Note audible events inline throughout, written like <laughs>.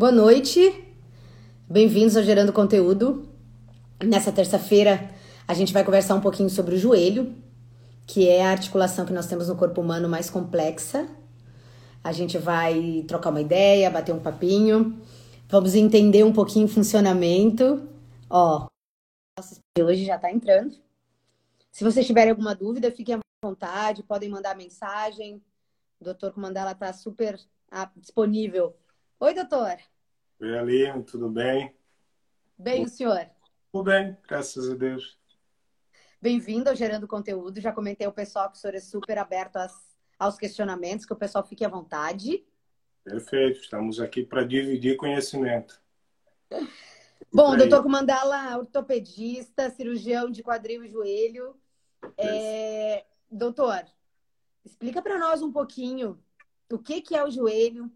Boa noite, bem-vindos ao Gerando Conteúdo. Nessa terça-feira a gente vai conversar um pouquinho sobre o joelho, que é a articulação que nós temos no corpo humano mais complexa. A gente vai trocar uma ideia, bater um papinho, vamos entender um pouquinho o funcionamento. Ó, nosso de hoje já tá entrando. Se vocês tiverem alguma dúvida, fiquem à vontade, podem mandar mensagem. O doutor Comandala está super ah, disponível. Oi, doutor. Oi, Aline, tudo bem? Bem, o senhor? Tudo bem, graças a Deus. Bem-vindo ao Gerando Conteúdo. Já comentei ao pessoal que o senhor é super aberto às, aos questionamentos, que o pessoal fique à vontade. Perfeito, estamos aqui para dividir conhecimento. <laughs> Bom, doutor Comandala, ortopedista, cirurgião de quadril e joelho. É... Doutor, explica para nós um pouquinho o que, que é o joelho,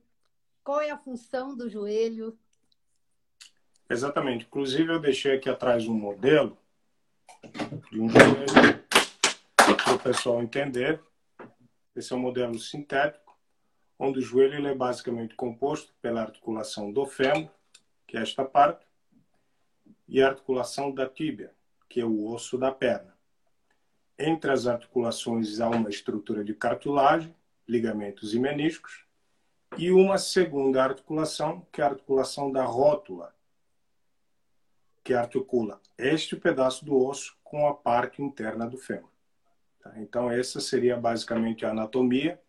qual é a função do joelho? Exatamente. Inclusive, eu deixei aqui atrás um modelo de um joelho para o pessoal entender. Esse é um modelo sintético, onde o joelho ele é basicamente composto pela articulação do fêmur, que é esta parte, e a articulação da tíbia, que é o osso da perna. Entre as articulações há uma estrutura de cartilagem, ligamentos e meniscos, e uma segunda articulação, que é a articulação da rótula, que articula este pedaço do osso com a parte interna do fêmur. Tá? Então, essa seria basicamente a anatomia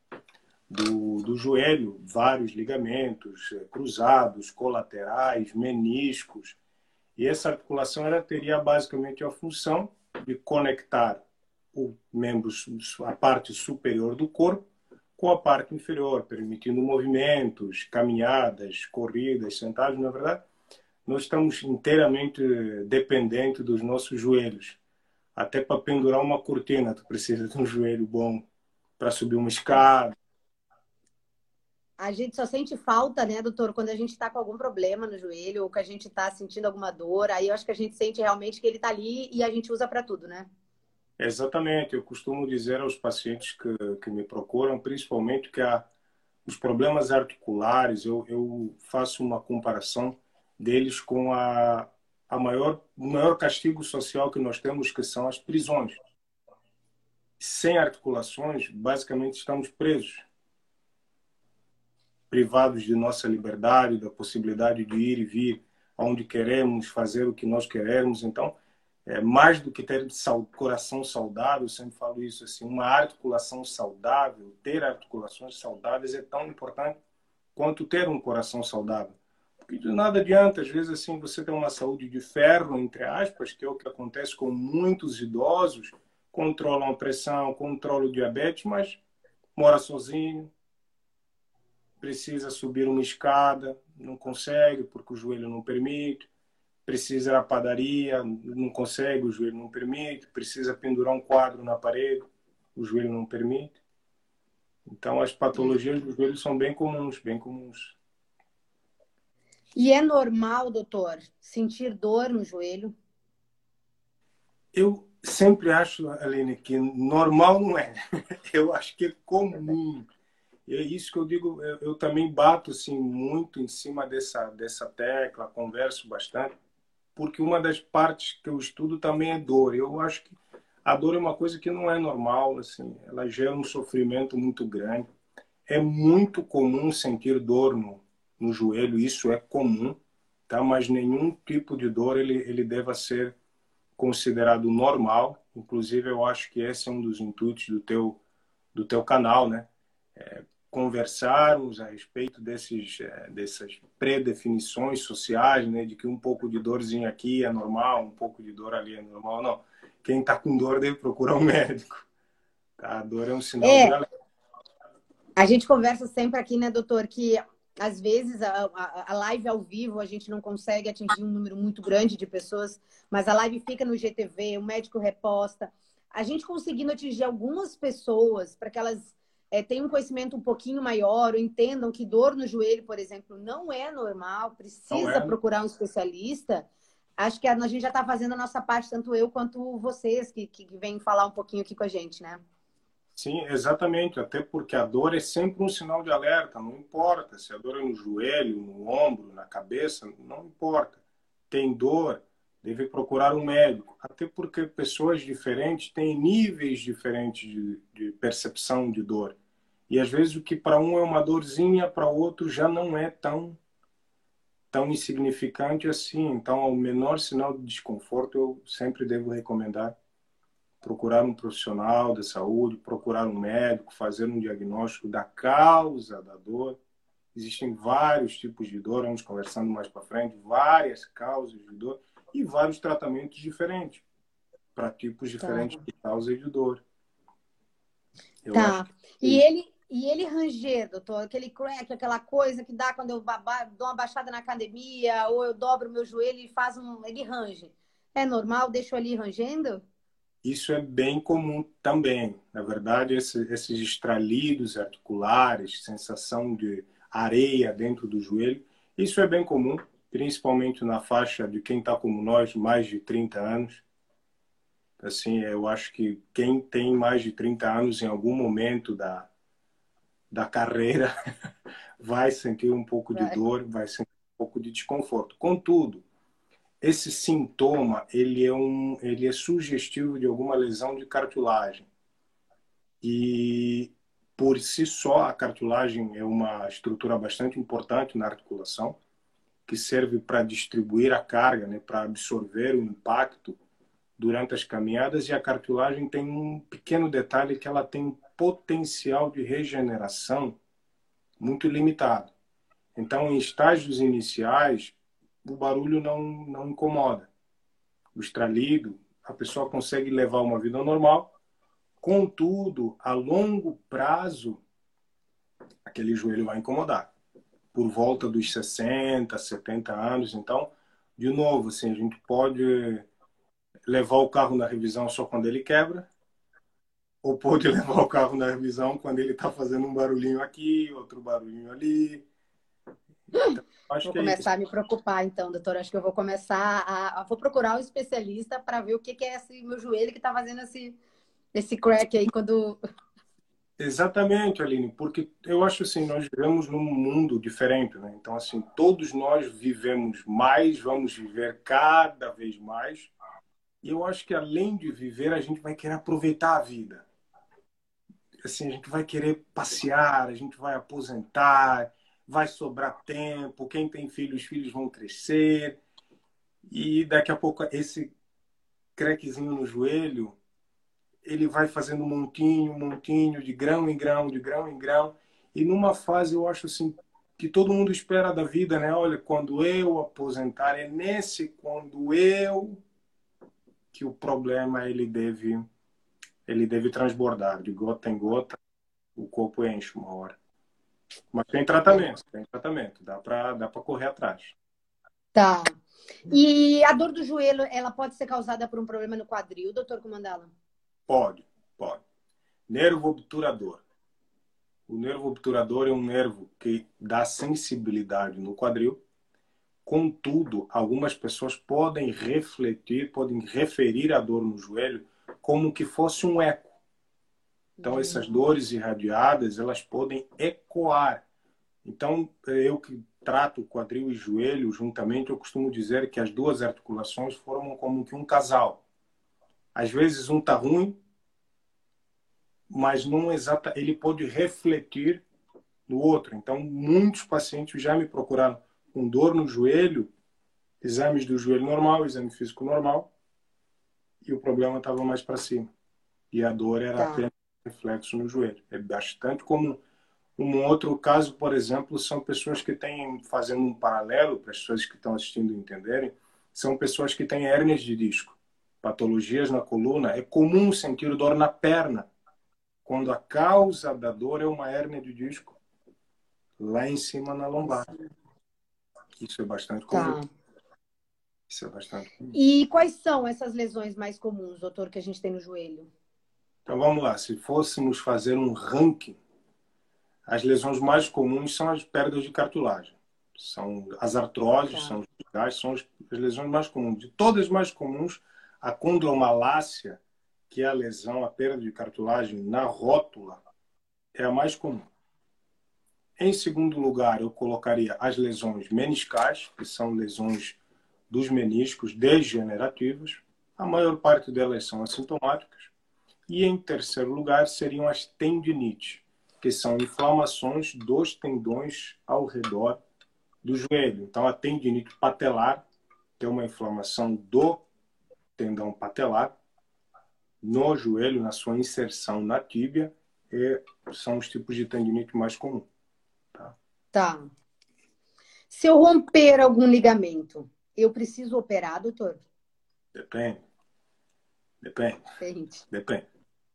do, do joelho, vários ligamentos eh, cruzados, colaterais, meniscos. E essa articulação ela teria basicamente a função de conectar o membro, a parte superior do corpo com a parte inferior, permitindo movimentos, caminhadas, corridas, sentados, na verdade, nós estamos inteiramente dependentes dos nossos joelhos. Até para pendurar uma cortina, tu precisa de um joelho bom para subir uma escada. A gente só sente falta, né, doutor, quando a gente está com algum problema no joelho ou que a gente está sentindo alguma dor. Aí eu acho que a gente sente realmente que ele está ali e a gente usa para tudo, né? Exatamente, eu costumo dizer aos pacientes que, que me procuram, principalmente que há os problemas articulares, eu, eu faço uma comparação deles com a, a maior, o maior castigo social que nós temos, que são as prisões. Sem articulações, basicamente estamos presos, privados de nossa liberdade, da possibilidade de ir e vir aonde queremos, fazer o que nós queremos. Então, é, mais do que ter coração saudável, eu sempre falo isso assim, uma articulação saudável, ter articulações saudáveis é tão importante quanto ter um coração saudável. Porque de nada adianta, às vezes assim, você tem uma saúde de ferro, entre aspas, que é o que acontece com muitos idosos, controlam a pressão, controlam o diabetes, mas mora sozinho, precisa subir uma escada, não consegue porque o joelho não permite, precisa ir à padaria, não consegue, o joelho não permite, precisa pendurar um quadro na parede, o joelho não permite. Então, as patologias do joelho são bem comuns, bem comuns. E é normal, doutor, sentir dor no joelho? Eu sempre acho, Aline, que normal não é. <laughs> Eu acho que é comum. E é isso que eu digo, eu, eu também bato assim, muito em cima dessa, dessa tecla, converso bastante porque uma das partes que eu estudo também é dor. Eu acho que a dor é uma coisa que não é normal, assim, ela gera um sofrimento muito grande. É muito comum sentir dor no, no joelho, isso é comum, tá? Mas nenhum tipo de dor ele ele deva ser considerado normal. Inclusive, eu acho que esse é um dos intuitos do teu do teu canal, né? É, conversarmos a respeito desses, é, dessas predefinições sociais, né, de que um pouco de dorzinho aqui é normal, um pouco de dor ali é normal. Não. Quem está com dor deve procurar um <laughs> médico. Tá? A dor é um sinal é, de alerta. A gente conversa sempre aqui, né, doutor, que às vezes a, a, a, live ao vivo a gente não consegue atingir um número muito grande de pessoas, mas a live fica no GTV, o médico reposta. A gente conseguindo atingir algumas pessoas para que elas é, tenham um conhecimento um pouquinho maior, ou entendam que dor no joelho, por exemplo, não é normal, precisa é. procurar um especialista, acho que a, a gente já está fazendo a nossa parte, tanto eu quanto vocês, que, que vêm falar um pouquinho aqui com a gente, né? Sim, exatamente. Até porque a dor é sempre um sinal de alerta. Não importa se a dor é no joelho, no ombro, na cabeça, não importa. Tem dor, deve procurar um médico. Até porque pessoas diferentes têm níveis diferentes de, de percepção de dor. E às vezes o que para um é uma dorzinha, para outro já não é tão tão insignificante assim. Então, ao menor sinal de desconforto, eu sempre devo recomendar procurar um profissional da saúde, procurar um médico, fazer um diagnóstico da causa da dor. Existem vários tipos de dor, vamos conversando mais para frente, várias causas de dor e vários tratamentos diferentes para tipos tá. diferentes tá. de causa de dor. Eu tá. E ele e ele ranger, doutor, aquele crack, aquela coisa que dá quando eu dou uma baixada na academia ou eu dobro meu joelho e faz um, ele range. É normal? Deixo ali rangendo? Isso é bem comum também. Na verdade, esse, esses estralidos articulares, sensação de areia dentro do joelho, isso é bem comum, principalmente na faixa de quem está como nós, mais de 30 anos. Assim, eu acho que quem tem mais de 30 anos em algum momento da, da carreira <laughs> vai sentir um pouco de dor, vai sentir um pouco de desconforto. Contudo, esse sintoma ele é um ele é sugestivo de alguma lesão de cartilagem e por si só a cartilagem é uma estrutura bastante importante na articulação que serve para distribuir a carga, né, para absorver o impacto durante as caminhadas e a cartilagem tem um pequeno detalhe que ela tem potencial de regeneração muito limitado. Então, em estágios iniciais, o barulho não, não incomoda. O estralido, a pessoa consegue levar uma vida normal, contudo, a longo prazo, aquele joelho vai incomodar. Por volta dos 60, 70 anos. Então, de novo, assim, a gente pode levar o carro na revisão só quando ele quebra, ou pode <laughs> levar o carro na revisão quando ele está fazendo um barulhinho aqui, outro barulhinho ali. Então, vou é começar é a me preocupar, então, doutor. Acho que eu vou começar a. Vou procurar um especialista para ver o que, que é esse meu joelho que está fazendo esse, esse crack aí quando. <laughs> Exatamente, Aline, porque eu acho assim, nós vivemos num mundo diferente, né? Então, assim, todos nós vivemos mais, vamos viver cada vez mais. E eu acho que além de viver, a gente vai querer aproveitar a vida. Assim, a gente vai querer passear, a gente vai aposentar, vai sobrar tempo, quem tem filhos, os filhos vão crescer. E daqui a pouco esse crequezinho no joelho, ele vai fazendo um montinho, um montinho, de grão em grão, de grão em grão. E numa fase, eu acho assim, que todo mundo espera da vida, né? Olha, quando eu aposentar, é nesse quando eu que o problema ele deve ele deve transbordar de gota em gota, o corpo enche uma hora. Mas tem tratamento, tem tratamento. Dá para dá para correr atrás. Tá. E a dor do joelho, ela pode ser causada por um problema no quadril, doutor Comandala? Pode, pode. Nervo obturador. O nervo obturador é um nervo que dá sensibilidade no quadril. Contudo, algumas pessoas podem refletir, podem referir a dor no joelho como que fosse um eco. Então, essas dores irradiadas, elas podem ecoar. Então, eu que trato quadril e joelho juntamente, eu costumo dizer que as duas articulações formam como que um casal. Às vezes um tá ruim, mas não exata, ele pode refletir no outro. Então, muitos pacientes já me procuraram com dor no joelho, exames do joelho normal, exame físico normal, e o problema estava mais para cima. E a dor era tá. apenas reflexo no joelho. É bastante comum. Um outro caso, por exemplo, são pessoas que têm, fazendo um paralelo, para as pessoas que estão assistindo entenderem, são pessoas que têm hérnias de disco, patologias na coluna. É comum sentir dor na perna, quando a causa da dor é uma hérnia de disco lá em cima na lombar. Isso é bastante comum. Tá. Isso é bastante comum. E quais são essas lesões mais comuns, doutor, que a gente tem no joelho? Então vamos lá, se fôssemos fazer um ranking, as lesões mais comuns são as perdas de cartilagem. São as artroses, tá. são os são as lesões mais comuns. De todas as mais comuns, a condromalácia, que a lesão, a perda de cartilagem na rótula é a mais comum. Em segundo lugar, eu colocaria as lesões meniscais, que são lesões dos meniscos degenerativas. A maior parte delas são assintomáticas. E em terceiro lugar, seriam as tendinites, que são inflamações dos tendões ao redor do joelho. Então, a tendinite patelar, que é uma inflamação do tendão patelar, no joelho, na sua inserção na tíbia, e são os tipos de tendinite mais comuns. Tá? tá. Se eu romper algum ligamento, eu preciso operar, doutor? Depende. Depende. Depende. Depende.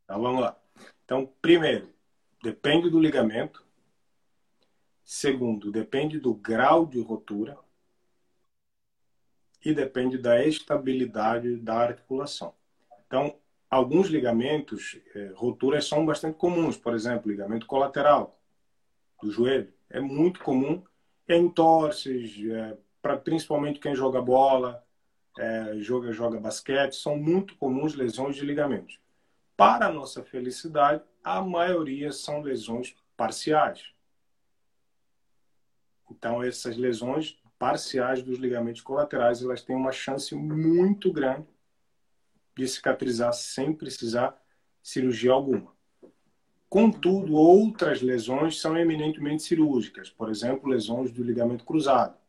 Então vamos lá. Então, primeiro, depende do ligamento. Segundo, depende do grau de rotura. E depende da estabilidade da articulação. Então, alguns ligamentos, é, roturas são bastante comuns. Por exemplo, ligamento colateral do joelho. É muito comum em torces, é, para principalmente quem joga bola, é, joga, joga basquete, são muito comuns lesões de ligamentos. Para a nossa felicidade, a maioria são lesões parciais. Então, essas lesões parciais dos ligamentos colaterais, elas têm uma chance muito grande de cicatrizar sem precisar cirurgia alguma. Contudo, outras lesões são eminentemente cirúrgicas, por exemplo, lesões do ligamento cruzado.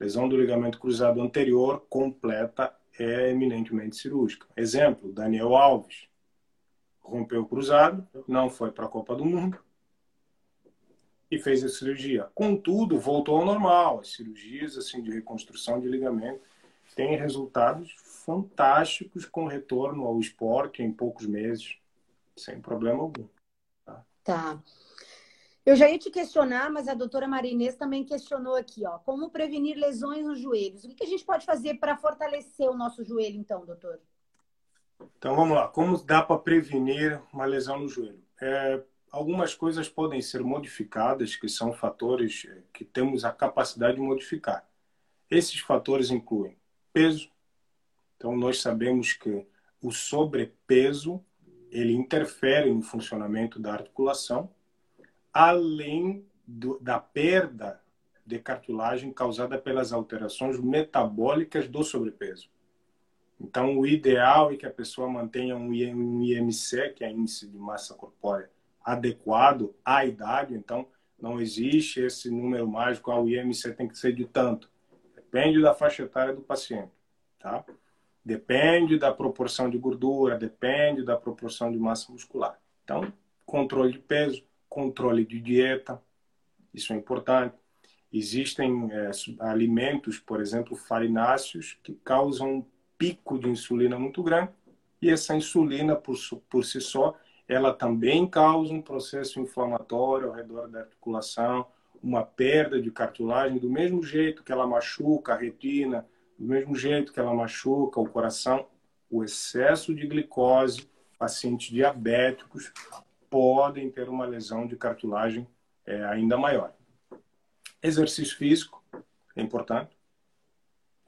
Lesão do ligamento cruzado anterior completa é eminentemente cirúrgica. Exemplo, Daniel Alves rompeu o cruzado, não foi para a Copa do Mundo e fez a cirurgia. Contudo, voltou ao normal. As cirurgias assim de reconstrução de ligamento têm resultados fantásticos com retorno ao esporte em poucos meses, sem problema algum. Tá. tá. Eu já ia te questionar, mas a doutora Marinês também questionou aqui, ó. Como prevenir lesões nos joelhos? O que a gente pode fazer para fortalecer o nosso joelho, então, doutor? Então vamos lá. Como dá para prevenir uma lesão no joelho? É, algumas coisas podem ser modificadas, que são fatores é, que temos a capacidade de modificar. Esses fatores incluem peso, então, nós sabemos que o sobrepeso ele interfere no funcionamento da articulação, além do, da perda de cartilagem causada pelas alterações metabólicas do sobrepeso. Então, o ideal é que a pessoa mantenha um IMC, que é índice de massa corpórea, adequado à idade. Então, não existe esse número mágico, ah, o IMC tem que ser de tanto. Depende da faixa etária do paciente, tá? Depende da proporção de gordura, depende da proporção de massa muscular. Então, controle de peso, controle de dieta, isso é importante. Existem é, alimentos, por exemplo, farináceos, que causam um pico de insulina muito grande, e essa insulina, por, por si só, ela também causa um processo inflamatório ao redor da articulação, uma perda de cartilagem, do mesmo jeito que ela machuca a retina, do mesmo jeito que ela machuca o coração, o excesso de glicose, pacientes diabéticos podem ter uma lesão de cartilagem é, ainda maior. Exercício físico é importante.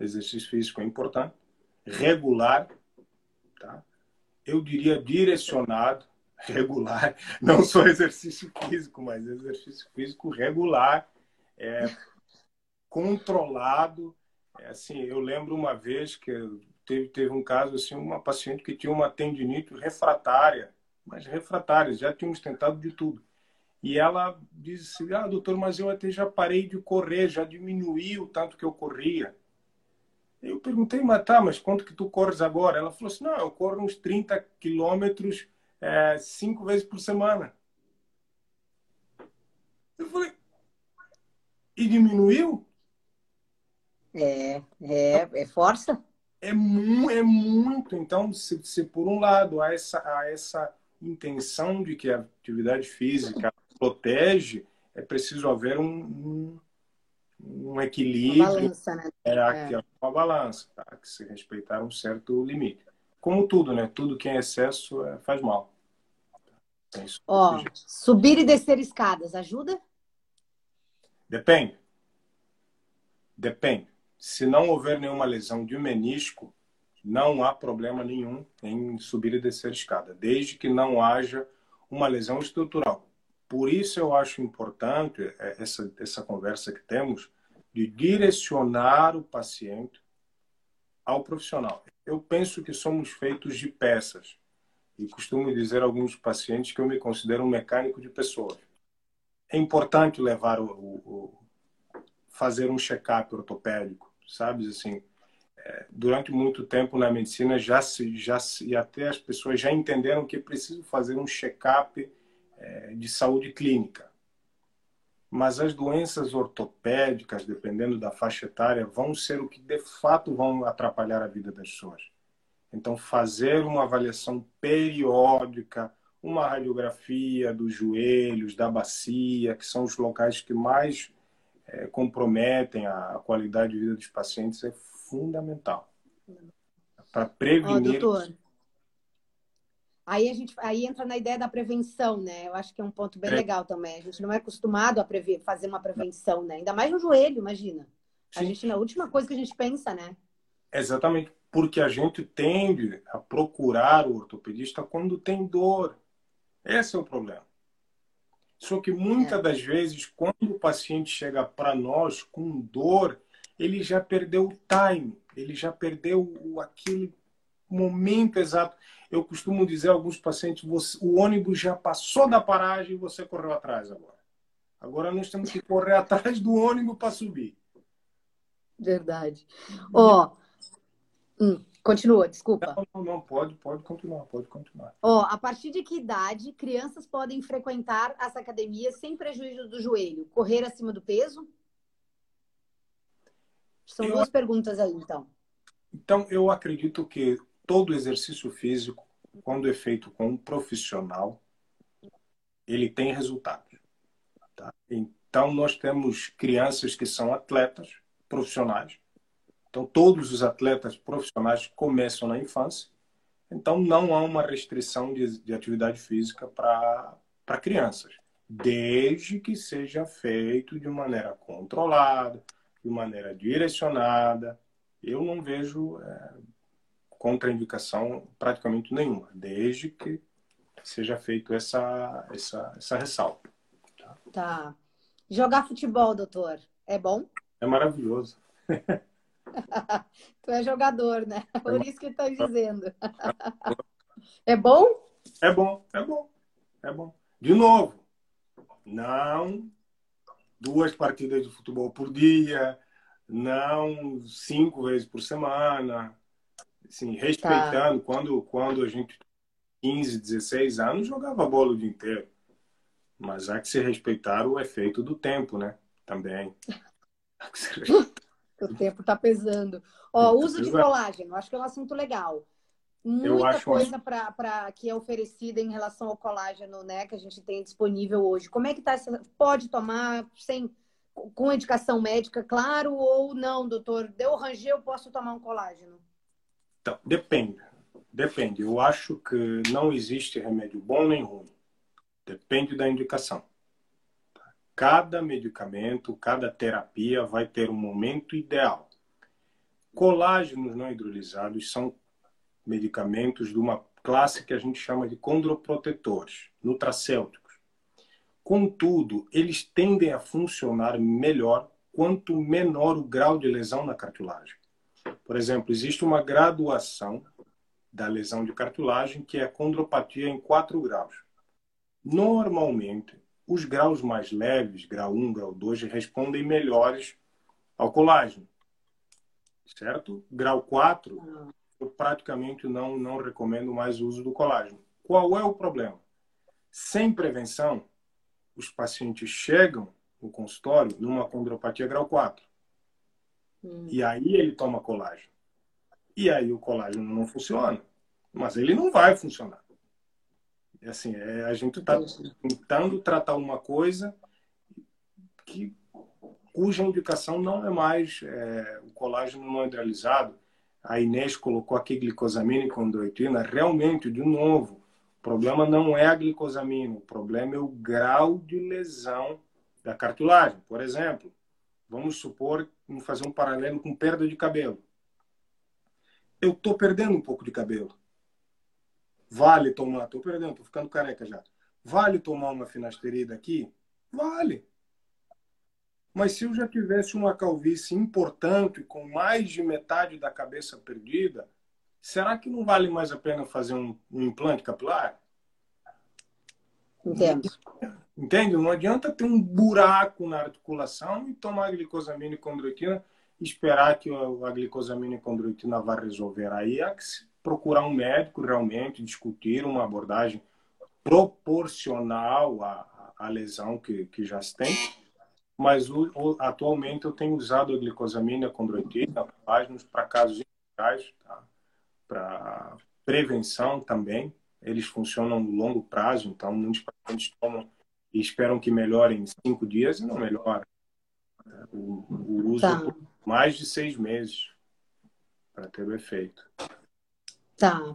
Exercício físico é importante. Regular, tá? Eu diria direcionado, <laughs> regular, não só exercício físico, mas exercício físico regular, é, controlado, é assim, eu lembro uma vez que teve, teve um caso assim, uma paciente que tinha uma tendinite refratária, mas refratária, já tínhamos tentado de tudo. E ela disse assim, ah, doutor, mas eu até já parei de correr, já diminuiu o tanto que eu corria. Eu perguntei, mas tá, mas quanto que tu corres agora? Ela falou assim, não, eu corro uns 30 quilômetros é, cinco vezes por semana. Eu falei, e diminuiu? É, é, é força? É, mu é muito. Então, se, se por um lado há essa, há essa intenção de que a atividade física protege, é preciso haver um, um, um equilíbrio. Uma balança, né? É, é. uma balança, tá? que se respeitar um certo limite. Como tudo, né? Tudo que é excesso é, faz mal. É Ó, subir e descer escadas ajuda? Depende. Depende. Se não houver nenhuma lesão de menisco, Não há problema nenhum em subir e descer escada, desde que não haja uma lesão estrutural. Por isso eu acho importante é, essa, essa conversa que temos de direcionar o paciente ao profissional. Eu penso que somos feitos de peças e costumo dizer a alguns pacientes que eu me considero um mecânico de pessoas. É importante levar o, o, o fazer um check-up ortopédico, sabe assim. Durante muito tempo na medicina já se já se, e até as pessoas já entenderam que é preciso fazer um check-up é, de saúde clínica. Mas as doenças ortopédicas, dependendo da faixa etária, vão ser o que de fato vão atrapalhar a vida das pessoas. Então, fazer uma avaliação periódica, uma radiografia dos joelhos, da bacia, que são os locais que mais é, comprometem a qualidade de vida dos pacientes, é fundamental. Para prevenir. Doutor, aí a gente aí entra na ideia da prevenção, né? Eu acho que é um ponto bem é. legal também. A gente não é acostumado a prever, fazer uma prevenção, né? Ainda mais no joelho, imagina. Sim. A gente, na última coisa que a gente pensa, né? Exatamente porque a gente tende a procurar o ortopedista quando tem dor. Esse é o problema. Só que muitas é. das vezes, quando o paciente chega para nós com dor, ele já perdeu o time, ele já perdeu aquele momento exato. Eu costumo dizer a alguns pacientes: você, o ônibus já passou da paragem e você correu atrás agora. Agora nós temos que correr <laughs> atrás do ônibus para subir. Verdade. Ó, oh, Hum, continua, desculpa. Não, não, não, pode, pode continuar, pode continuar. Ó, a partir de que idade crianças podem frequentar as academias sem prejuízo do joelho? Correr acima do peso? São eu... duas perguntas aí, então. Então, eu acredito que todo exercício físico, quando é feito com um profissional, ele tem resultado. Tá? Então, nós temos crianças que são atletas profissionais, então, todos os atletas profissionais começam na infância. Então, não há uma restrição de, de atividade física para crianças, desde que seja feito de maneira controlada, de maneira direcionada. Eu não vejo é, contraindicação praticamente nenhuma, desde que seja feito essa, essa, essa ressalva. Tá? tá. Jogar futebol, doutor, é bom? É maravilhoso. <laughs> tu é jogador, né? Por isso que estou dizendo. <laughs> é bom? É bom, é bom, é bom. De novo, não duas partidas de futebol por dia, não cinco vezes por semana, assim, respeitando tá. quando quando a gente 15, 16 anos jogava bola o dia inteiro. Mas há que se respeitar o efeito do tempo, né? Também. <laughs> O tempo está pesando. Ó, uso de colágeno, acho que é um assunto legal. Muita coisa para que é oferecida em relação ao colágeno, né, que a gente tem disponível hoje. Como é que tá. Pode tomar sem com indicação médica, claro, ou não, doutor? Deu ranger, eu posso tomar um colágeno? Então, depende. Depende. Eu acho que não existe remédio bom nem ruim. Depende da indicação cada medicamento, cada terapia vai ter um momento ideal. Colágenos não hidrolisados são medicamentos de uma classe que a gente chama de condroprotetores, nutracêuticos. Contudo, eles tendem a funcionar melhor quanto menor o grau de lesão na cartilagem. Por exemplo, existe uma graduação da lesão de cartilagem que é a condropatia em 4 graus. Normalmente, os graus mais leves, grau 1, grau 2, respondem melhores ao colágeno. Certo? Grau 4, eu praticamente não, não recomendo mais o uso do colágeno. Qual é o problema? Sem prevenção, os pacientes chegam no consultório numa condropatia grau 4. Hum. E aí ele toma colágeno. E aí o colágeno não funciona. Mas ele não vai funcionar. É assim, é, a gente está tentando tratar uma coisa que cuja indicação não é mais é, o colágeno não hidrolizado. A Inês colocou aqui glicosamina e condroitina. Realmente, de novo, o problema não é a glicosamina, o problema é o grau de lesão da cartilagem. Por exemplo, vamos supor, vamos fazer um paralelo com perda de cabelo. eu tô perdendo um pouco de cabelo. Vale tomar, tô perdendo, tô ficando careca já. Vale tomar uma finasterida aqui? Vale. Mas se eu já tivesse uma calvície importante, com mais de metade da cabeça perdida, será que não vale mais a pena fazer um, um implante capilar? Entendo. Entende? Não adianta ter um buraco na articulação e tomar glicosaminas e condroitina esperar que a glicosamina e condroitina vá resolver. Aí é que se procurar um médico realmente, discutir uma abordagem proporcional à, à lesão que, que já se tem. Mas o, o, atualmente eu tenho usado a glicosamina condroitina para casos iniciais, tá? para prevenção também. Eles funcionam no longo prazo, então muitos pacientes tomam e esperam que melhore em cinco dias e não melhora. O, o uso tá. por mais de seis meses para ter o efeito. Tá.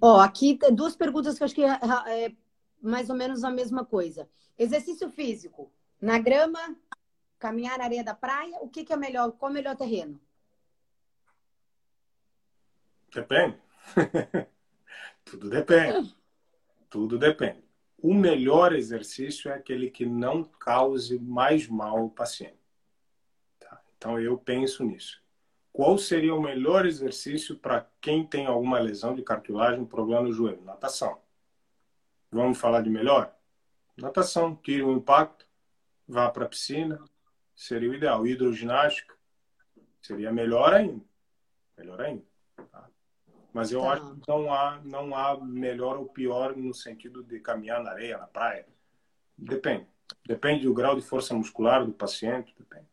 Ó, aqui tem duas perguntas que eu acho que é, é mais ou menos a mesma coisa. Exercício físico. Na grama, caminhar na areia da praia, o que, que é melhor? Qual é o melhor terreno? Depende. <laughs> Tudo depende. Tudo depende. O melhor exercício é aquele que não cause mais mal ao paciente. Tá? Então eu penso nisso. Qual seria o melhor exercício para quem tem alguma lesão de cartilagem, problema no joelho? Natação. Vamos falar de melhor? Natação. Tire o impacto, vá para a piscina, seria o ideal. Hidroginástica seria melhor ainda. Melhor ainda. Tá? Mas eu tá. acho que não há, não há melhor ou pior no sentido de caminhar na areia, na praia. Depende. Depende do grau de força muscular do paciente. Depende.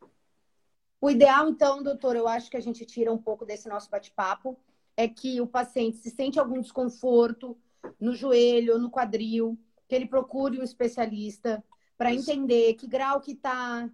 O ideal, então, doutor, eu acho que a gente tira um pouco desse nosso bate-papo, é que o paciente se sente algum desconforto no joelho, no quadril, que ele procure um especialista para entender que grau que está,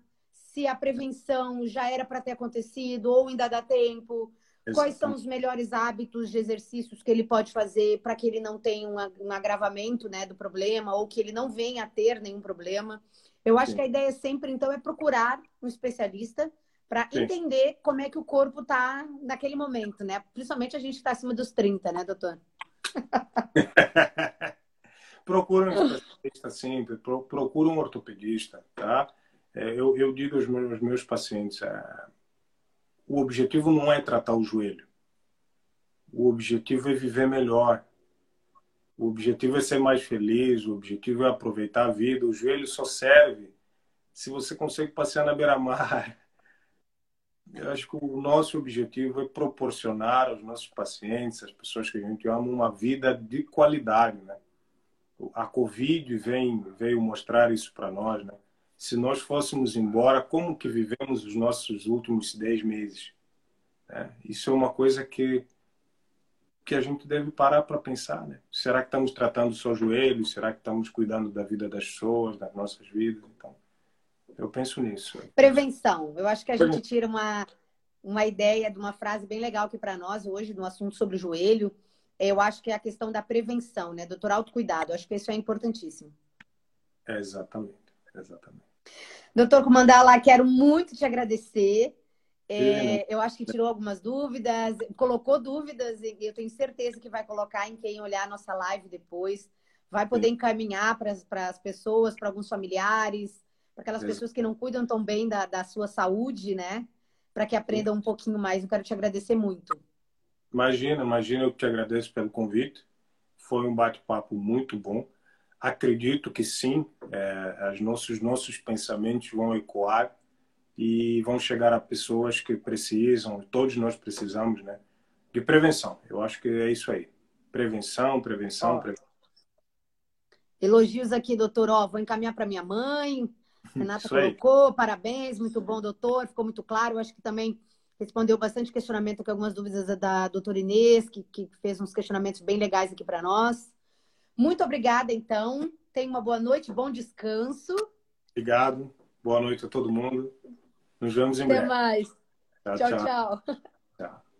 se a prevenção já era para ter acontecido ou ainda dá tempo, Quais são os melhores hábitos de exercícios que ele pode fazer para que ele não tenha um, um, agravamento né, do problema ou que ele não venha a ter nenhum problema? Eu acho Sim. que a ideia sempre, então, é procurar um especialista para entender como é que o corpo está naquele momento, né? Principalmente a gente está acima dos 30, né, doutor? <laughs> procura um especialista sempre, procura um ortopedista, tá? É, eu, eu digo aos meus, aos meus pacientes, é, o objetivo não é tratar o joelho. O objetivo é viver melhor. O objetivo é ser mais feliz, o objetivo é aproveitar a vida. O joelho só serve se você consegue passear na beira-mar. <laughs> Eu acho que o nosso objetivo é proporcionar aos nossos pacientes, às pessoas que a gente ama, uma vida de qualidade. Né? A Covid vem, veio mostrar isso para nós. Né? Se nós fôssemos embora, como que vivemos os nossos últimos dez meses? É, isso é uma coisa que que a gente deve parar para pensar, né? Será que estamos tratando só joelhos? Será que estamos cuidando da vida das pessoas, das nossas vidas? Então, eu penso nisso. Prevenção. Eu acho que a gente tira uma uma ideia de uma frase bem legal aqui para nós hoje, no assunto sobre o joelho. Eu acho que é a questão da prevenção, né? Doutor, autocuidado. Eu acho que isso é importantíssimo. É, exatamente, exatamente. Doutor Comandala, quero muito te agradecer. É, eu acho que tirou algumas dúvidas, colocou dúvidas, e eu tenho certeza que vai colocar em quem olhar a nossa live depois. Vai poder Sim. encaminhar para as pessoas, para alguns familiares, para aquelas Sim. pessoas que não cuidam tão bem da, da sua saúde, né? Para que aprendam um pouquinho mais. Eu quero te agradecer muito. Imagina, imagina, eu te agradeço pelo convite. Foi um bate-papo muito bom. Acredito que sim, é, os nossos, nossos pensamentos vão ecoar e vão chegar a pessoas que precisam, todos nós precisamos, né, de prevenção. Eu acho que é isso aí. Prevenção, prevenção, prevenção. Elogios aqui, doutor. Ó, vou encaminhar para minha mãe. <laughs> Renata colocou, parabéns, muito bom, doutor. Ficou muito claro. Eu acho que também respondeu bastante questionamento com algumas dúvidas da doutora Inês, que, que fez uns questionamentos bem legais aqui para nós. Muito obrigada, então. Tenha uma boa noite, bom descanso. Obrigado. Boa noite a todo mundo. Nos vemos em Até breve. Até mais. tchau. tchau. tchau. tchau.